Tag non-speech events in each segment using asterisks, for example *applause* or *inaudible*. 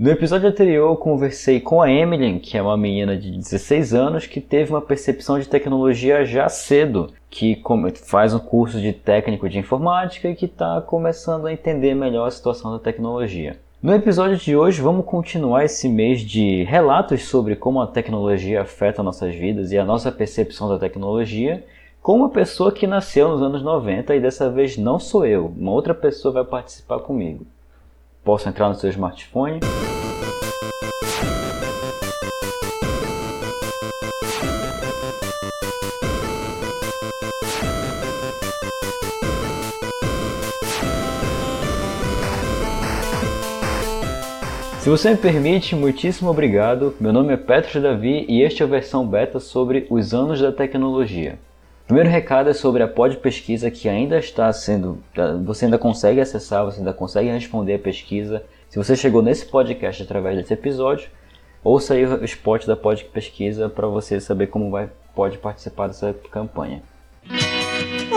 No episódio anterior, conversei com a Emily, que é uma menina de 16 anos que teve uma percepção de tecnologia já cedo, que faz um curso de técnico de informática e que está começando a entender melhor a situação da tecnologia. No episódio de hoje, vamos continuar esse mês de relatos sobre como a tecnologia afeta nossas vidas e a nossa percepção da tecnologia com uma pessoa que nasceu nos anos 90 e dessa vez não sou eu, uma outra pessoa vai participar comigo. Posso entrar no seu smartphone? Se você me permite, muitíssimo obrigado. Meu nome é Petros Davi e este é a versão beta sobre os anos da tecnologia. Primeiro recado é sobre a pod pesquisa que ainda está sendo, você ainda consegue acessar, você ainda consegue responder a pesquisa. Se você chegou nesse podcast através desse episódio, ouça aí o spot da pod pesquisa para você saber como vai pode participar dessa campanha.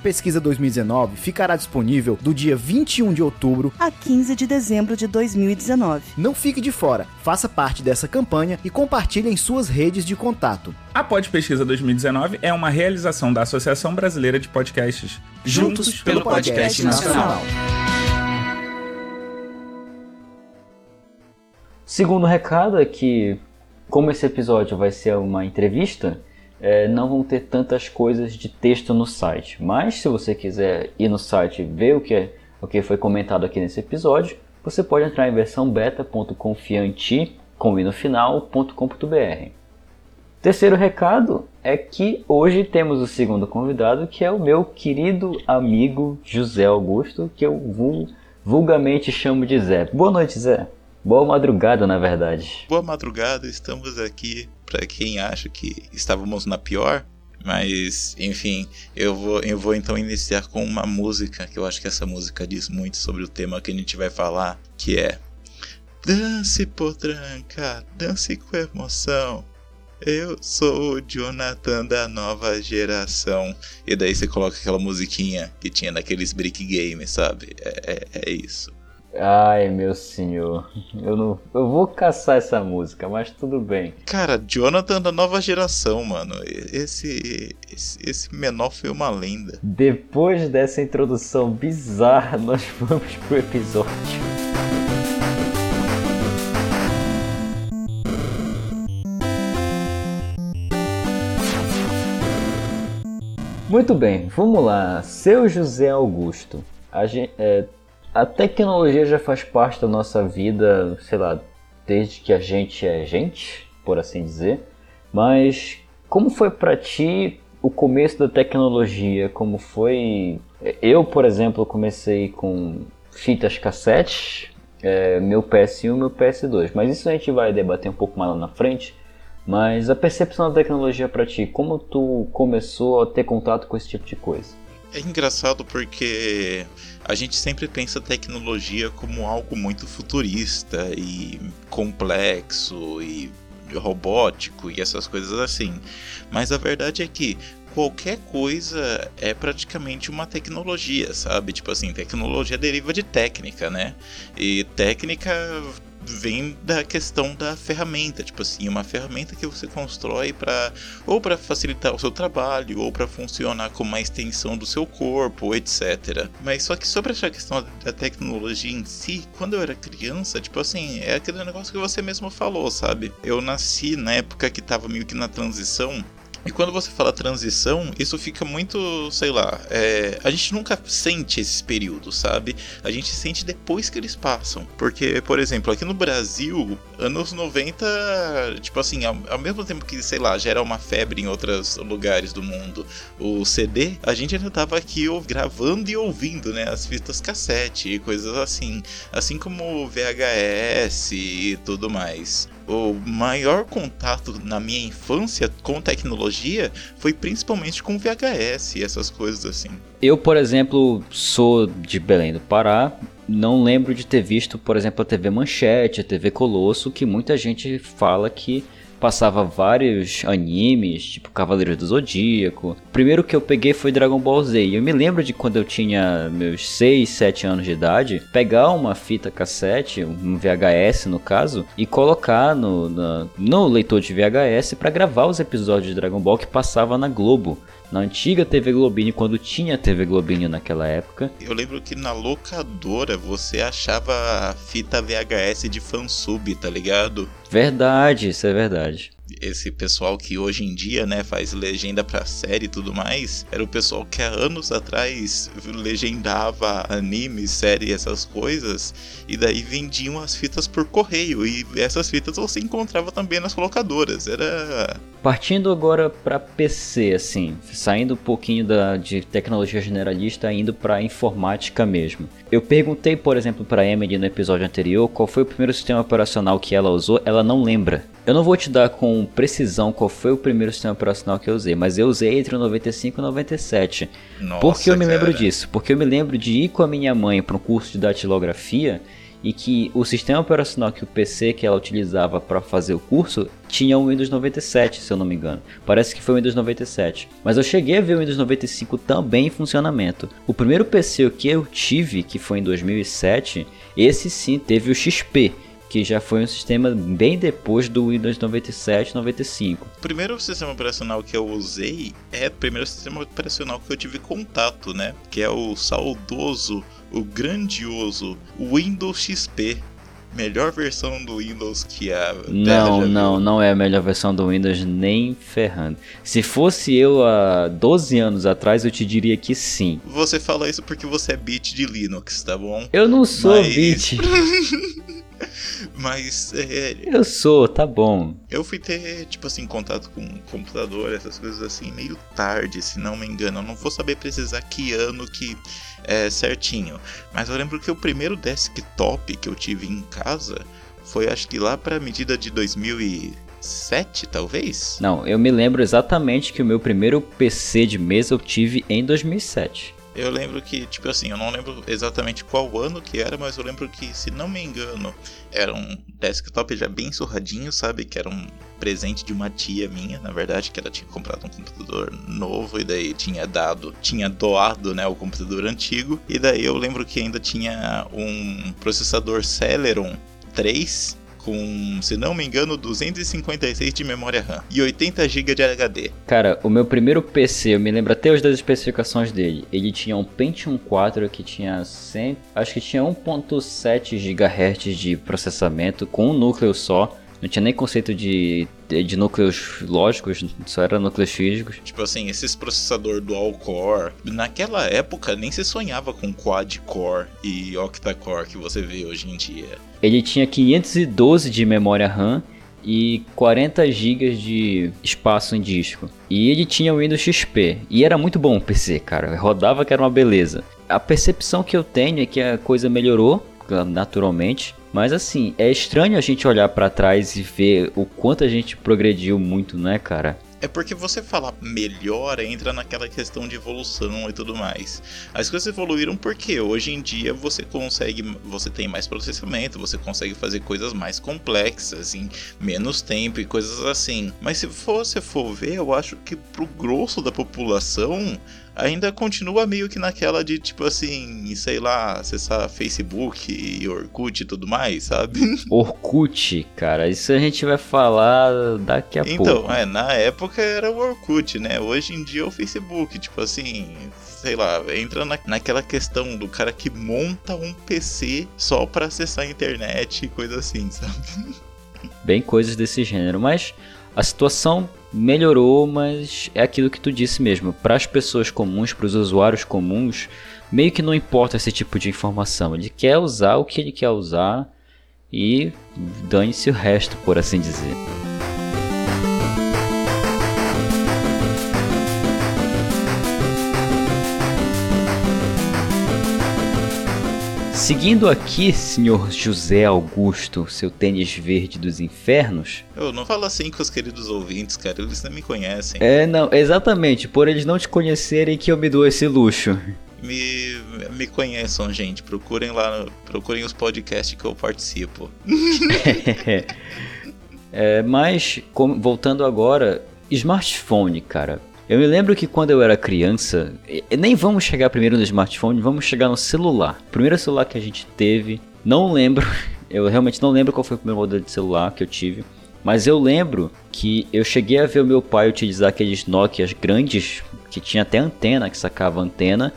Pesquisa 2019 ficará disponível do dia 21 de outubro a 15 de dezembro de 2019. Não fique de fora, faça parte dessa campanha e compartilhe em suas redes de contato. A Pod Pesquisa 2019 é uma realização da Associação Brasileira de Podcasts. Juntos, Juntos pelo, pelo Podcast, podcast Nacional. Segundo recado é que, como esse episódio vai ser uma entrevista, é, não vão ter tantas coisas de texto no site. Mas se você quiser ir no site e ver o que, é, o que foi comentado aqui nesse episódio, você pode entrar em versão beta.confiante, no final.com.br. Terceiro recado é que hoje temos o segundo convidado, que é o meu querido amigo José Augusto, que eu vulgarmente chamo de Zé. Boa noite, Zé. Boa madrugada, na verdade. Boa madrugada, estamos aqui para quem acha que estávamos na pior. Mas, enfim, eu vou, eu vou então iniciar com uma música, que eu acho que essa música diz muito sobre o tema que a gente vai falar, que é Dance potranca, dance com emoção. Eu sou o Jonathan da nova geração. E daí você coloca aquela musiquinha que tinha naqueles brick games, sabe? É, é, é isso. Ai, meu senhor. Eu não. Eu vou caçar essa música, mas tudo bem. Cara, Jonathan da nova geração, mano. Esse, esse, esse menor foi uma lenda. Depois dessa introdução bizarra, *laughs* nós vamos pro episódio. Muito bem, vamos lá. Seu José Augusto. A gente, é, a tecnologia já faz parte da nossa vida, sei lá, desde que a gente é gente, por assim dizer. Mas como foi para ti o começo da tecnologia? Como foi? Eu, por exemplo, comecei com fitas cassete, é, meu PS1 e meu PS2. Mas isso a gente vai debater um pouco mais lá na frente. Mas a percepção da tecnologia para ti, como tu começou a ter contato com esse tipo de coisa? É engraçado porque a gente sempre pensa tecnologia como algo muito futurista e complexo e robótico e essas coisas assim. Mas a verdade é que qualquer coisa é praticamente uma tecnologia, sabe? Tipo assim, tecnologia deriva de técnica, né? E técnica vem da questão da ferramenta, tipo assim, uma ferramenta que você constrói para ou para facilitar o seu trabalho ou para funcionar como uma extensão do seu corpo, etc. Mas só que sobre essa questão da tecnologia em si, quando eu era criança, tipo assim, é aquele negócio que você mesmo falou, sabe? Eu nasci na época que tava meio que na transição e quando você fala transição, isso fica muito, sei lá, é, a gente nunca sente esses períodos, sabe? A gente sente depois que eles passam. Porque, por exemplo, aqui no Brasil, anos 90, tipo assim, ao, ao, mesmo tempo que, sei lá, já era uma febre em outros lugares do mundo, o CD, a gente ainda tava aqui gravando e ouvindo, né, as fitas cassete e coisas assim, assim como VHS e tudo mais o maior contato na minha infância com tecnologia foi principalmente com VHS e essas coisas assim. Eu, por exemplo, sou de Belém do Pará, não lembro de ter visto, por exemplo, a TV Manchete, a TV Colosso, que muita gente fala que passava vários animes, tipo Cavaleiros do Zodíaco. O primeiro que eu peguei foi Dragon Ball Z. E eu me lembro de quando eu tinha meus 6, 7 anos de idade, pegar uma fita cassete, um VHS no caso, e colocar no, no, no leitor de VHS para gravar os episódios de Dragon Ball que passava na Globo na antiga TV Globinho, quando tinha TV Globinho naquela época. Eu lembro que na locadora você achava fita VHS de fansub, tá ligado? Verdade, isso é verdade esse pessoal que hoje em dia, né, faz legenda pra série e tudo mais, era o pessoal que há anos atrás legendava anime, série, essas coisas, e daí vendiam as fitas por correio, e essas fitas você encontrava também nas colocadoras, era... Partindo agora para PC, assim, saindo um pouquinho da, de tecnologia generalista, indo para informática mesmo. Eu perguntei, por exemplo, para Emily no episódio anterior qual foi o primeiro sistema operacional que ela usou, ela não lembra. Eu não vou te dar com precisão qual foi o primeiro sistema operacional que eu usei, mas eu usei entre o 95 e o 97. Nossa, Por que eu me cara. lembro disso? Porque eu me lembro de ir com a minha mãe para um curso de datilografia e que o sistema operacional que o PC que ela utilizava para fazer o curso tinha o Windows 97, se eu não me engano. Parece que foi o Windows 97. Mas eu cheguei a ver o Windows 95 também em funcionamento. O primeiro PC que eu tive, que foi em 2007, esse sim teve o XP, que já foi um sistema bem depois do Windows 97 95. O primeiro sistema operacional que eu usei é o primeiro sistema operacional que eu tive contato, né? Que é o saudoso, o grandioso Windows XP. Melhor versão do Windows que a Não, não, não é a melhor versão do Windows nem ferrando. Se fosse eu há 12 anos atrás, eu te diria que sim. Você fala isso porque você é bit de Linux, tá bom? Eu não sou Mas... bit. *laughs* Mas. É, eu sou, tá bom. Eu fui ter, tipo assim, contato com computador, essas coisas assim, meio tarde, se não me engano. Eu não vou saber precisar que ano que é certinho. Mas eu lembro que o primeiro desktop que eu tive em casa foi, acho que lá pra medida de 2007, talvez? Não, eu me lembro exatamente que o meu primeiro PC de mesa eu tive em 2007. Eu lembro que, tipo assim, eu não lembro exatamente qual ano que era, mas eu lembro que, se não me engano, era um desktop já bem surradinho, sabe? Que era um presente de uma tia minha, na verdade, que ela tinha comprado um computador novo e daí tinha dado, tinha doado, né, o computador antigo. E daí eu lembro que ainda tinha um processador Celeron 3 com, se não me engano, 256 de memória RAM e 80 GB de HD. Cara, o meu primeiro PC, eu me lembro até hoje das especificações dele. Ele tinha um Pentium 4 que tinha 100, acho que tinha 1.7 GHz de processamento com um núcleo só. Não tinha nem conceito de, de, núcleos lógicos, só era núcleos físicos. Tipo assim, esses processador dual core, naquela época nem se sonhava com quad core e octa core que você vê hoje em dia. Ele tinha 512 de memória RAM e 40 GB de espaço em disco. E ele tinha o Windows XP. E era muito bom o PC, cara. Rodava que era uma beleza. A percepção que eu tenho é que a coisa melhorou, naturalmente. Mas assim, é estranho a gente olhar para trás e ver o quanto a gente progrediu muito, né, cara? É porque você falar melhor entra naquela questão de evolução e tudo mais. As coisas evoluíram porque hoje em dia você consegue, você tem mais processamento, você consegue fazer coisas mais complexas em menos tempo e coisas assim. Mas se você for ver, eu acho que pro grosso da população ainda continua meio que naquela de tipo assim, sei lá, acessar Facebook e Orkut e tudo mais, sabe? *laughs* Orkut, cara, isso a gente vai falar daqui a então, pouco. Então, é, na época era o Orkut, né? Hoje em dia é o Facebook, tipo assim, sei lá, entra na, naquela questão do cara que monta um PC só para acessar a internet e coisa assim, sabe? *laughs* Bem coisas desse gênero, mas a situação melhorou, mas é aquilo que tu disse mesmo. Para as pessoas comuns, para os usuários comuns, meio que não importa esse tipo de informação. Ele quer usar o que ele quer usar e dane-se o resto, por assim dizer. Seguindo aqui, senhor José Augusto, seu tênis verde dos infernos. Eu não falo assim com os queridos ouvintes, cara, eles não me conhecem. É, não, exatamente, por eles não te conhecerem que eu me dou esse luxo. Me, me conheçam, gente. Procurem lá, procurem os podcasts que eu participo. *laughs* é, mas, voltando agora, smartphone, cara. Eu me lembro que quando eu era criança, nem vamos chegar primeiro no smartphone, vamos chegar no celular. O primeiro celular que a gente teve, não lembro, *laughs* eu realmente não lembro qual foi o primeiro modelo de celular que eu tive. Mas eu lembro que eu cheguei a ver o meu pai utilizar aqueles Nokias grandes, que tinha até antena, que sacava antena,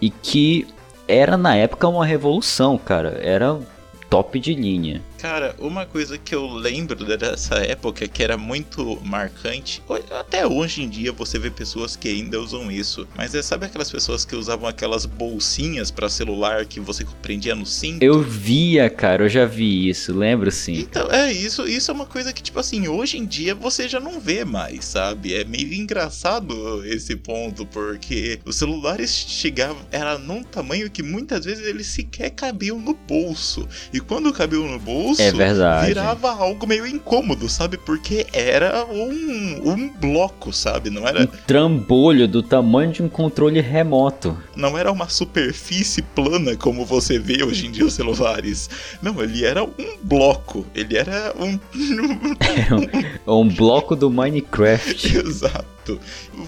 e que era na época uma revolução, cara. Era top de linha. Cara, uma coisa que eu lembro dessa época que era muito marcante, até hoje em dia você vê pessoas que ainda usam isso, mas é sabe aquelas pessoas que usavam aquelas bolsinhas para celular que você prendia no cinto? Eu via, cara, eu já vi isso, lembro sim. Então, é isso, isso é uma coisa que tipo assim, hoje em dia você já não vê mais, sabe? É meio engraçado esse ponto porque os celulares chegavam era num tamanho que muitas vezes eles sequer cabiam no bolso. E quando cabiam no bolso é verdade. virava algo meio incômodo, sabe? Porque era um, um bloco, sabe? Não era. Um trambolho do tamanho de um controle remoto. Não era uma superfície plana como você vê hoje em dia os celulares. Não, ele era um bloco. Ele era um. *laughs* um, *laughs* um bloco do Minecraft. Exato.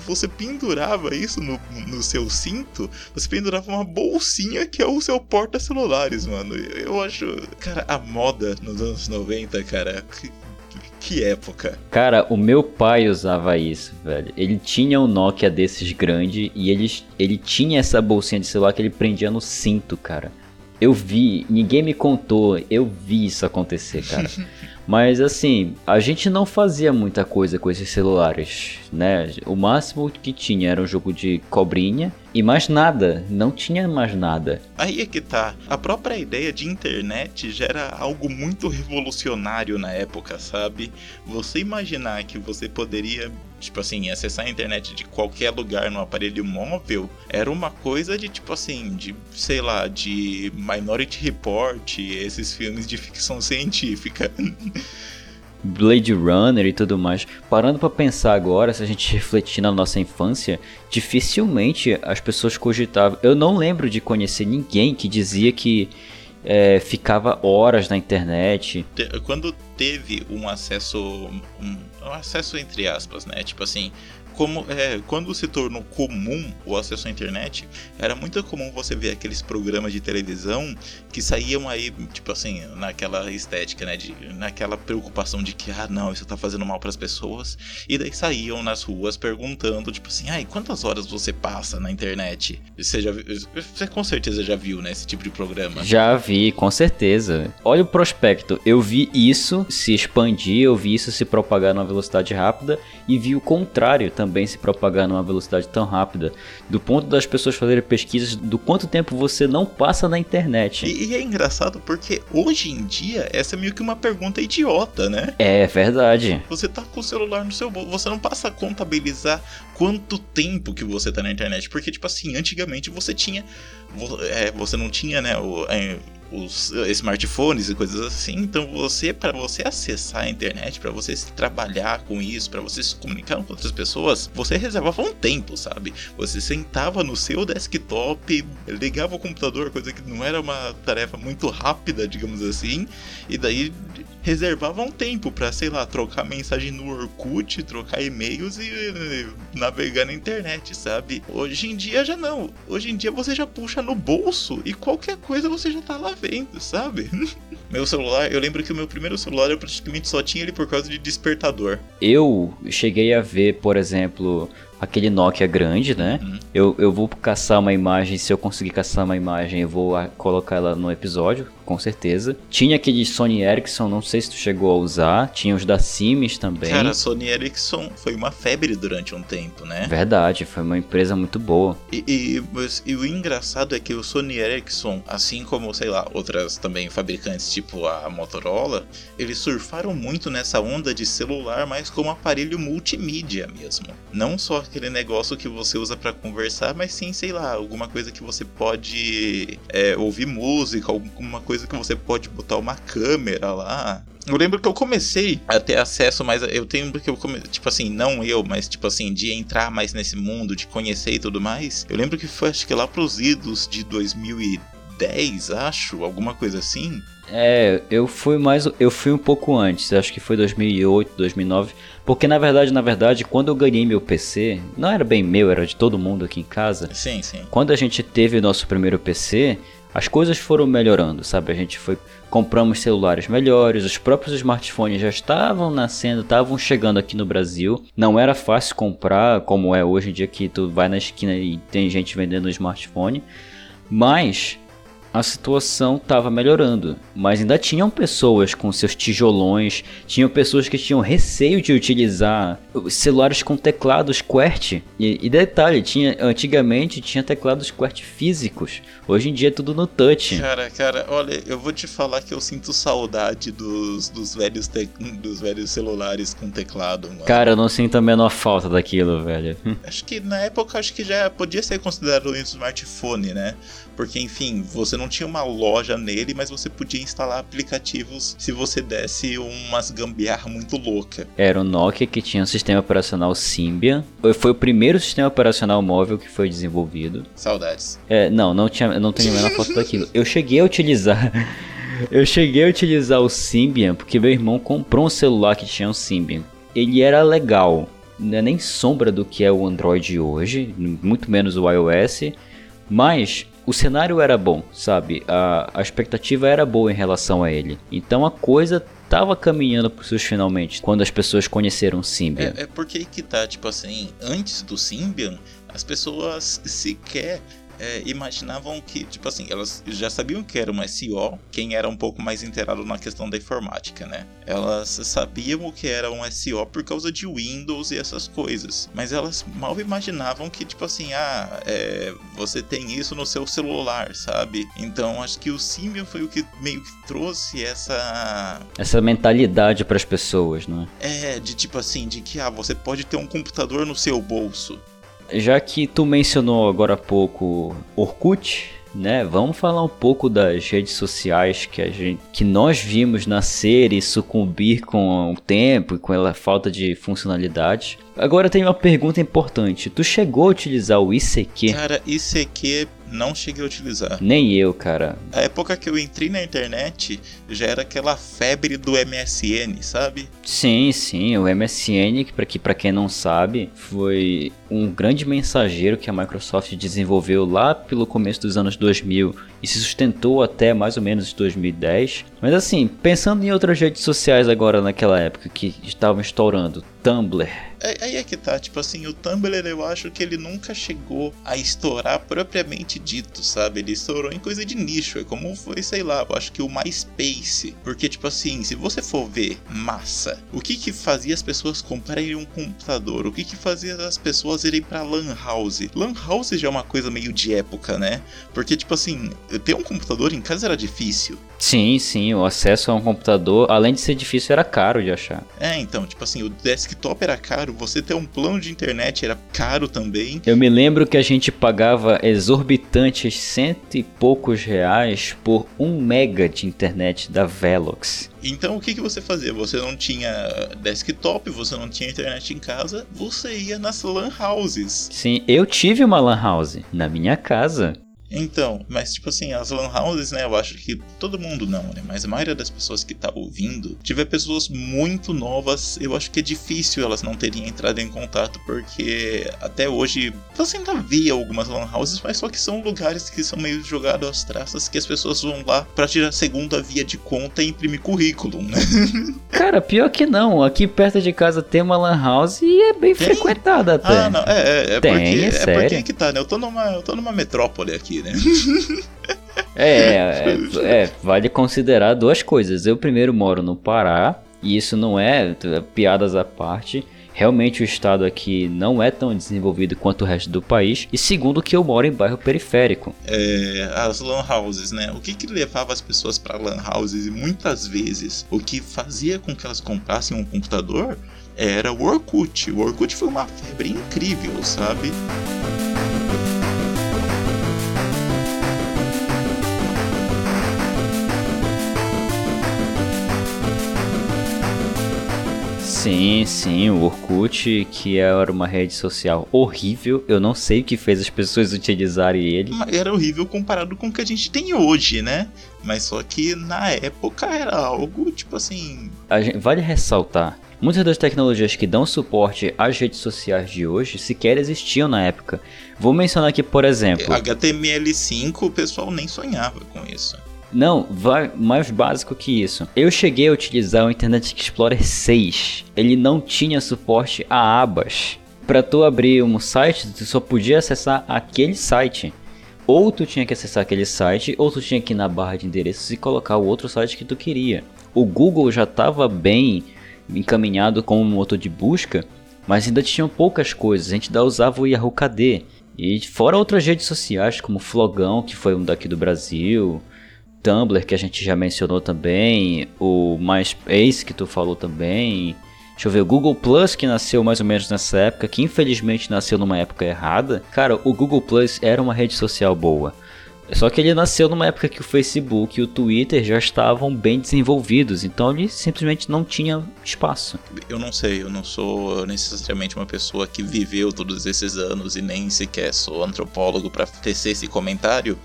Você pendurava isso no, no seu cinto, você pendurava uma bolsinha que é o seu porta-celulares, mano. Eu acho. Cara, a moda nos anos 90, cara. Que, que época. Cara, o meu pai usava isso, velho. Ele tinha um Nokia desses grande e ele, ele tinha essa bolsinha de celular que ele prendia no cinto, cara. Eu vi, ninguém me contou, eu vi isso acontecer, cara. *laughs* Mas assim, a gente não fazia muita coisa com esses celulares, né? O máximo que tinha era um jogo de cobrinha e mais nada, não tinha mais nada. Aí é que tá. A própria ideia de internet já era algo muito revolucionário na época, sabe? Você imaginar que você poderia, tipo assim, acessar a internet de qualquer lugar no aparelho móvel era uma coisa de tipo assim, de sei lá, de Minority Report, esses filmes de ficção *laughs* científica. Blade Runner e tudo mais. Parando para pensar agora, se a gente refletir na nossa infância, dificilmente as pessoas cogitavam. Eu não lembro de conhecer ninguém que dizia que é, ficava horas na internet. Quando teve um acesso, um, um acesso entre aspas, né? Tipo assim, como é, quando se tornou comum o acesso à internet, era muito comum você ver aqueles programas de televisão que saíam aí, tipo assim, naquela estética, né, de, naquela preocupação de que ah, não, isso tá fazendo mal para as pessoas, e daí saíam nas ruas perguntando, tipo assim, ai, quantas horas você passa na internet? Você já você com certeza já viu, né, esse tipo de programa? Já vi, com certeza. Olha o prospecto, eu vi isso se expandir, eu vi isso se propagar numa velocidade rápida e vi o contrário também também se propagar numa velocidade tão rápida, do ponto das pessoas fazerem pesquisas do quanto tempo você não passa na internet. E, e é engraçado porque hoje em dia essa é meio que uma pergunta idiota, né? É verdade. Você tá com o celular no seu bolso, você não passa a contabilizar quanto tempo que você tá na internet, porque tipo assim, antigamente você tinha, é, você não tinha, né, o, é, os smartphones e coisas assim. Então você, para você acessar a internet, para você trabalhar com isso, para você se comunicar com outras pessoas, você reservava um tempo, sabe? Você sentava no seu desktop, ligava o computador, coisa que não era uma tarefa muito rápida, digamos assim, e daí reservava um tempo para, sei lá, trocar mensagem no Orkut, trocar e-mails e, e navegar na internet, sabe? Hoje em dia já não. Hoje em dia você já puxa no bolso e qualquer coisa você já tá lá vendo, sabe? *laughs* meu celular, eu lembro que o meu primeiro celular eu praticamente só tinha ele por causa de despertador. Eu cheguei a ver, por exemplo, aquele Nokia grande, né? Uhum. Eu, eu vou caçar uma imagem, se eu conseguir caçar uma imagem, eu vou colocar ela no episódio, com certeza. Tinha aquele Sony Ericsson, não sei se tu chegou a usar. Tinha os da Siemens também. Cara, a Sony Ericsson foi uma febre durante um tempo, né? Verdade, foi uma empresa muito boa. E, e, mas- e o engraçado é que o Sony Ericsson, assim como, sei lá, outras também fabricantes tipo a Motorola, eles surfaram muito nessa onda de celular, mas como aparelho multimídia mesmo. Não só aquele negócio que você usa pra conversar, mas sim, sei lá, alguma coisa que você pode é, ouvir música, alguma coisa que você pode botar uma câmera lá. Eu lembro que eu comecei a ter acesso mais. Eu tenho que eu come... tipo assim, não eu, mas tipo assim, de entrar mais nesse mundo, de conhecer e tudo mais. Eu lembro que foi acho que lá pros idos de 2010, acho, alguma coisa assim. É, eu fui mais, eu fui um pouco antes, acho que foi 2008, 2009, porque na verdade, na verdade, quando eu ganhei meu PC, não era bem meu, era de todo mundo aqui em casa. Sim, sim. Quando a gente teve o nosso primeiro PC, as coisas foram melhorando, sabe? A gente foi compramos celulares melhores, os próprios smartphones já estavam nascendo, estavam chegando aqui no Brasil. Não era fácil comprar, como é hoje em dia que tu vai na esquina e tem gente vendendo smartphone, mas a situação estava melhorando, mas ainda tinham pessoas com seus tijolões, tinham pessoas que tinham receio de utilizar celulares com teclados QWERTY. E, e detalhe, tinha antigamente tinha teclados QWERTY físicos. Hoje em dia é tudo no touch. Cara, cara, olha, eu vou te falar que eu sinto saudade dos, dos, velhos, te... dos velhos celulares com teclado, mano. Cara, eu não sinto a menor falta daquilo, velho. *laughs* Acho que na época acho que já podia ser considerado um smartphone, né? Porque, enfim, você não tinha uma loja nele, mas você podia instalar aplicativos se você desse umas gambiarra muito louca. Era o Nokia que tinha um sistema operacional Symbian. Foi o primeiro sistema operacional móvel que foi desenvolvido. Saudades. É, não, não tinha, não tenho a menor foto daquilo. Eu cheguei a utilizar *laughs* Eu cheguei a utilizar o Symbian porque meu irmão comprou um celular que tinha um Symbian. Ele era legal, não é nem sombra do que é o Android hoje, muito menos o iOS, mas o cenário era bom, sabe? A, a expectativa era boa em relação a ele. Então a coisa tava caminhando para seus finalmente quando as pessoas conheceram o Symbian. É, é porque que tá, tipo assim, antes do Symbian, as pessoas sequer é, imaginavam que, tipo assim, elas já sabiam que era um SEO, quem era um pouco mais inteirado na questão da informática, né? Elas sabiam o que era um SEO por causa de Windows e essas coisas, mas elas mal imaginavam que, tipo assim, ah, é, você tem isso no seu celular, sabe? Então acho que o Symbian foi o que meio que trouxe essa. Essa mentalidade para as pessoas, não é? É, de tipo assim, de que, ah, você pode ter um computador no seu bolso já que tu mencionou agora há pouco Orkut, né? Vamos falar um pouco das redes sociais que a gente, que nós vimos nascer e sucumbir com o tempo e com a falta de funcionalidade. Agora tem uma pergunta importante. Tu chegou a utilizar o ICQ? Cara, ICQ não cheguei a utilizar. Nem eu, cara. A época que eu entrei na internet já era aquela febre do MSN, sabe? Sim, sim, o MSN, que para que, pra quem não sabe, foi um grande mensageiro que a Microsoft desenvolveu lá pelo começo dos anos 2000 e se sustentou até mais ou menos 2010. Mas assim, pensando em outras redes sociais agora naquela época que estavam estourando, Tumblr. É, aí é que tá, tipo assim, o Tumblr eu acho que ele nunca chegou a estourar propriamente dito, sabe? Ele estourou em coisa de nicho, é como foi, sei lá, eu acho que o MySpace. Porque, tipo assim, se você for ver massa, o que que fazia as pessoas comprarem um computador? O que que fazia as pessoas irem pra Lan House? Lan House já é uma coisa meio de época, né? Porque, tipo assim, ter um computador em casa era difícil. Sim, sim, o acesso a um computador, além de ser difícil, era caro de achar. É, então, tipo assim, o desktop era caro, você ter um plano de internet era caro também. Eu me lembro que a gente pagava exorbitantes cento e poucos reais por um mega de internet da Velox. Então o que, que você fazia? Você não tinha desktop, você não tinha internet em casa, você ia nas lan houses. Sim, eu tive uma lan house na minha casa. Então, mas tipo assim, as lan houses, né, eu acho que todo mundo não, né, mas a maioria das pessoas que tá ouvindo, tiver pessoas muito novas, eu acho que é difícil elas não terem entrado em contato, porque até hoje você ainda via algumas lan houses, mas só que são lugares que são meio jogados às traças, que as pessoas vão lá pra tirar a segunda via de conta e imprimir currículo, né? *laughs* Cara, pior que não. Aqui perto de casa tem uma lan house e é bem Tem? frequentada até. Ah, não, é, é, é Tem, porque, é é porque é que tá, né? Eu tô numa, eu tô numa metrópole aqui, né? É, é, é, vale considerar duas coisas. Eu primeiro moro no Pará, e isso não é é, piadas à parte. Realmente o estado aqui não é tão desenvolvido quanto o resto do país. E segundo que eu moro em bairro periférico. É, as lan houses, né? O que que levava as pessoas pra lan houses e muitas vezes o que fazia com que elas comprassem um computador era o Orkut. O Orkut foi uma febre incrível, sabe? Sim, sim, o Orkut, que era uma rede social horrível. Eu não sei o que fez as pessoas *laughs* utilizarem ele. Era horrível comparado com o que a gente tem hoje, né? Mas só que na época era algo tipo assim. A gen- vale ressaltar, muitas das tecnologias que dão suporte às redes sociais de hoje sequer existiam na época. Vou mencionar aqui, por exemplo. HTML5, o pessoal nem sonhava com isso. Não, vai mais básico que isso. Eu cheguei a utilizar o Internet Explorer 6. Ele não tinha suporte a abas. Para tu abrir um site, tu só podia acessar aquele site. Ou tu tinha que acessar aquele site, ou tu tinha que ir na barra de endereços e colocar o outro site que tu queria. O Google já estava bem encaminhado como motor de busca, mas ainda tinham poucas coisas. A gente ainda usava o Yahoo KD. E fora outras redes sociais, como Flogão, que foi um daqui do Brasil, Tumblr, que a gente já mencionou também, o MySpace, que tu falou também. Deixa eu ver, o Google Plus, que nasceu mais ou menos nessa época, que infelizmente nasceu numa época errada. Cara, o Google Plus era uma rede social boa. Só que ele nasceu numa época que o Facebook e o Twitter já estavam bem desenvolvidos, então ele simplesmente não tinha espaço. Eu não sei, eu não sou necessariamente uma pessoa que viveu todos esses anos e nem sequer sou antropólogo para tecer esse comentário,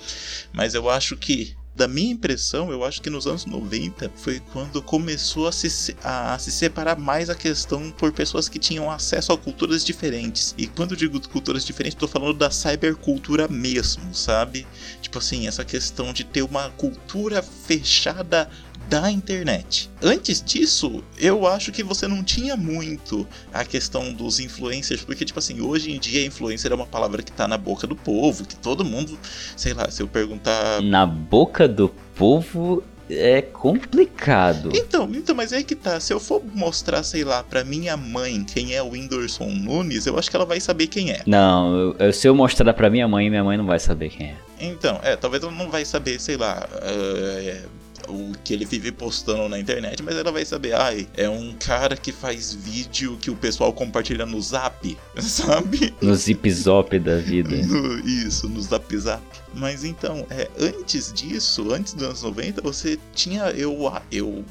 mas eu acho que da minha impressão, eu acho que nos anos 90 foi quando começou a se, se- a se separar mais a questão por pessoas que tinham acesso a culturas diferentes. E quando eu digo culturas diferentes, tô falando da cybercultura mesmo, sabe? Tipo assim, essa questão de ter uma cultura fechada da internet. Antes disso, eu acho que você não tinha muito a questão dos influencers, porque, tipo assim, hoje em dia influencer é uma palavra que tá na boca do povo, que todo mundo, sei lá, se eu perguntar. Na boca do povo é complicado. Então, então, mas é que tá. Se eu for mostrar, sei lá, pra minha mãe quem é o Whindersson Nunes, eu acho que ela vai saber quem é. Não, eu- se eu mostrar pra minha mãe, minha mãe não vai saber quem é. Então, é, talvez ela não vai saber, sei lá, é, o que ele vive postando na internet, mas ela vai saber, ai, é um cara que faz vídeo que o pessoal compartilha no zap, *laughs* sabe? No zip zop da vida. *laughs* No- isso, no zap zap. Mas então, é, antes disso, antes dos anos 90, você tinha, eu, eu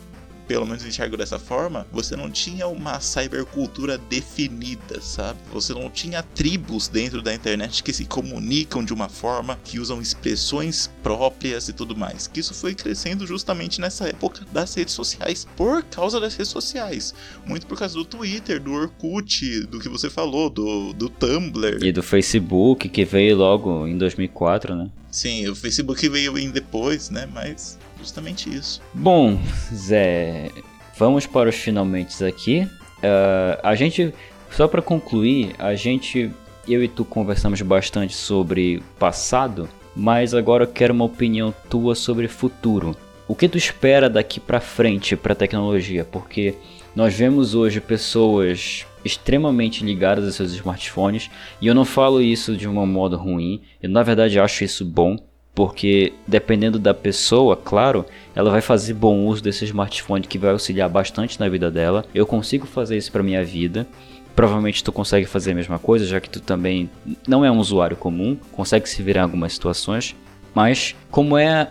pelo menos enxergo dessa forma, você não tinha uma cybercultura definida, sabe? Você não tinha tribos dentro da internet que se comunicam de uma forma, que usam expressões próprias e tudo mais. Que isso foi crescendo justamente nessa época das redes sociais, por causa das redes sociais. Muito por causa do Twitter, do Orkut, do que você falou, do, do Tumblr. E do Facebook, que veio logo em 2004, né? Sim, o Facebook veio em depois, né? Mas justamente isso. Bom, Zé, vamos para os finalmente aqui. Ah, a gente, só para concluir, a gente, eu e tu conversamos bastante sobre passado, mas agora eu quero uma opinião tua sobre futuro. O que tu espera daqui para frente para a tecnologia? Porque nós vemos hoje pessoas extremamente ligadas a seus smartphones e eu não falo isso de um modo ruim, eu na verdade acho isso bom, porque dependendo da pessoa, claro, ela vai fazer bom uso desse smartphone que vai auxiliar bastante na vida dela. Eu consigo fazer isso para minha vida. Provavelmente tu consegue fazer a mesma coisa, já que tu também não é um usuário comum, consegue se virar em algumas situações. Mas como é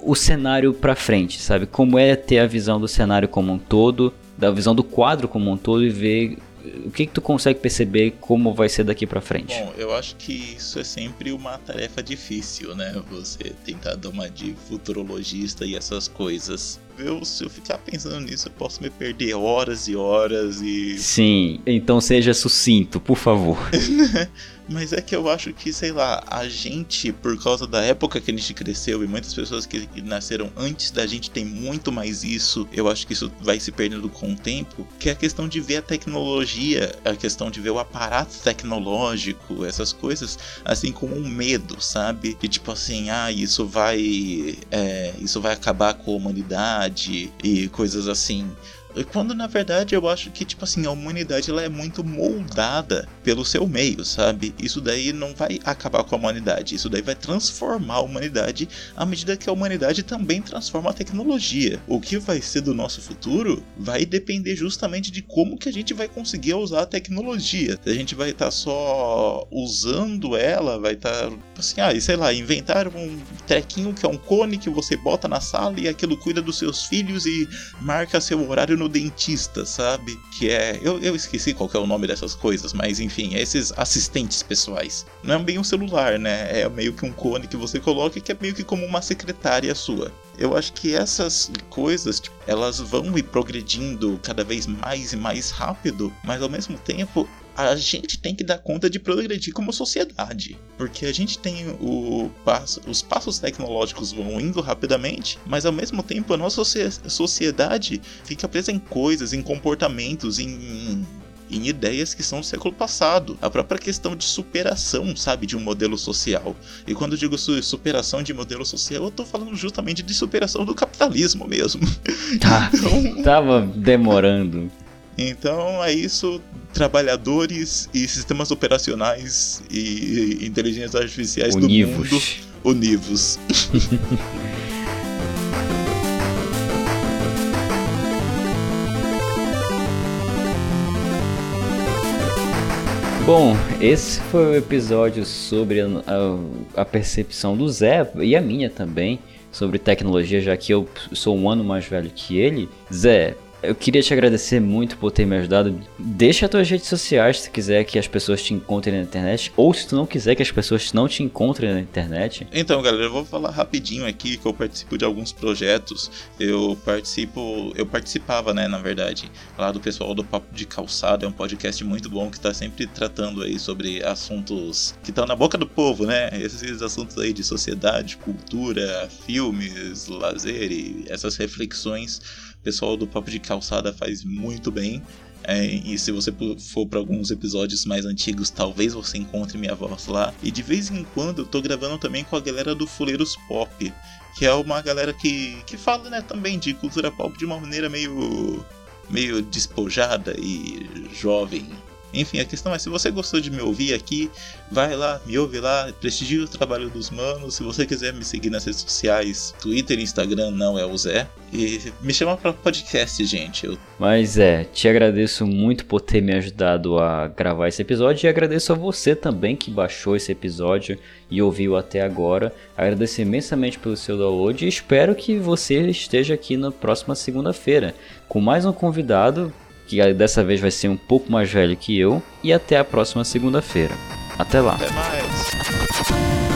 o cenário para frente, sabe? Como é ter a visão do cenário como um todo, da visão do quadro como um todo e ver o que, que tu consegue perceber como vai ser daqui para frente? Bom, eu acho que isso é sempre uma tarefa difícil, né? Você tentar dar uma de futurologista e essas coisas. Eu, se eu ficar pensando nisso, eu posso me perder horas e horas e. Sim, então seja sucinto, por favor. *laughs* Mas é que eu acho que, sei lá, a gente, por causa da época que a gente cresceu e muitas pessoas que nasceram antes da gente tem muito mais isso, eu acho que isso vai se perdendo com o tempo, que é a questão de ver a tecnologia, a questão de ver o aparato tecnológico, essas coisas, assim, com um medo, sabe? De tipo assim, ah, isso vai. É, isso vai acabar com a humanidade e coisas assim. Quando na verdade eu acho que, tipo assim, a humanidade ela é muito moldada pelo seu meio, sabe? Isso daí não vai acabar com a humanidade, isso daí vai transformar a humanidade à medida que a humanidade também transforma a tecnologia. O que vai ser do nosso futuro vai depender justamente de como que a gente vai conseguir usar a tecnologia. Se a gente vai estar tá só usando ela, vai estar tá, assim, ah, sei lá, inventar um trequinho que é um cone que você bota na sala e aquilo cuida dos seus filhos e marca seu horário no dentista, sabe? Que é. Eu, eu esqueci qual é o nome dessas coisas, mas enfim, é esses assistentes pessoais. Não é bem um celular, né? É meio que um cone que você coloca que é meio que como uma secretária sua. Eu acho que essas coisas, tipo, elas vão ir progredindo cada vez mais e mais rápido, mas ao mesmo tempo a gente tem que dar conta de progredir como sociedade. Porque a gente tem o passo, os passos tecnológicos vão indo rapidamente, mas ao mesmo tempo a nossa sociedade fica presa em coisas, em comportamentos, em em ideias que são do século passado. A própria questão de superação, sabe, de um modelo social. E quando eu digo superação de modelo social, eu tô falando justamente de superação do capitalismo mesmo. Tá. *laughs* então... Tava demorando. Então é isso, trabalhadores e sistemas operacionais e inteligências artificiais univos. do mundo univos. *laughs* Bom, esse foi o episódio sobre a, a, a, percepção do Zé e a minha também sobre tecnologia, já que eu sou um ano mais velho que ele. Zé, eu queria te agradecer muito por ter me ajudado. Deixa as tuas redes sociais se quiser que as pessoas te encontrem na internet, ou se tu não quiser que as pessoas não te encontrem na internet. Então, galera, eu vou falar rapidinho aqui que eu participo de alguns projetos. Eu participo, eu participava, né, na verdade, lá do pessoal do Papo de Calçada, é um podcast muito bom que está sempre tratando aí sobre assuntos que estão na boca do povo, né? Esses assuntos aí de sociedade, cultura, filmes, lazer e essas reflexões pessoal do Papo de Calçada faz muito bem. É, e se você for para alguns episódios mais antigos, talvez você encontre minha voz lá. E de vez em quando eu tô gravando também com a galera do Fuleiros Pop, que é uma galera que, que fala né, também de cultura pop de uma maneira meio, meio despojada e jovem. Enfim, a questão é, se você gostou de me ouvir aqui, vai lá, me ouve lá, prestigie o trabalho dos manos. Se você quiser me seguir nas redes sociais, Twitter e Instagram não é o Zé. E me chama para podcast, gente. Eu... Mas é, te agradeço muito por ter me ajudado a gravar esse episódio e agradeço a você também que baixou esse episódio e ouviu até agora. Agradeço imensamente pelo seu download e espero que você esteja aqui na próxima segunda-feira com mais um convidado que dessa vez vai ser um pouco mais velho que eu, e até a próxima segunda-feira. Até lá. Até mais.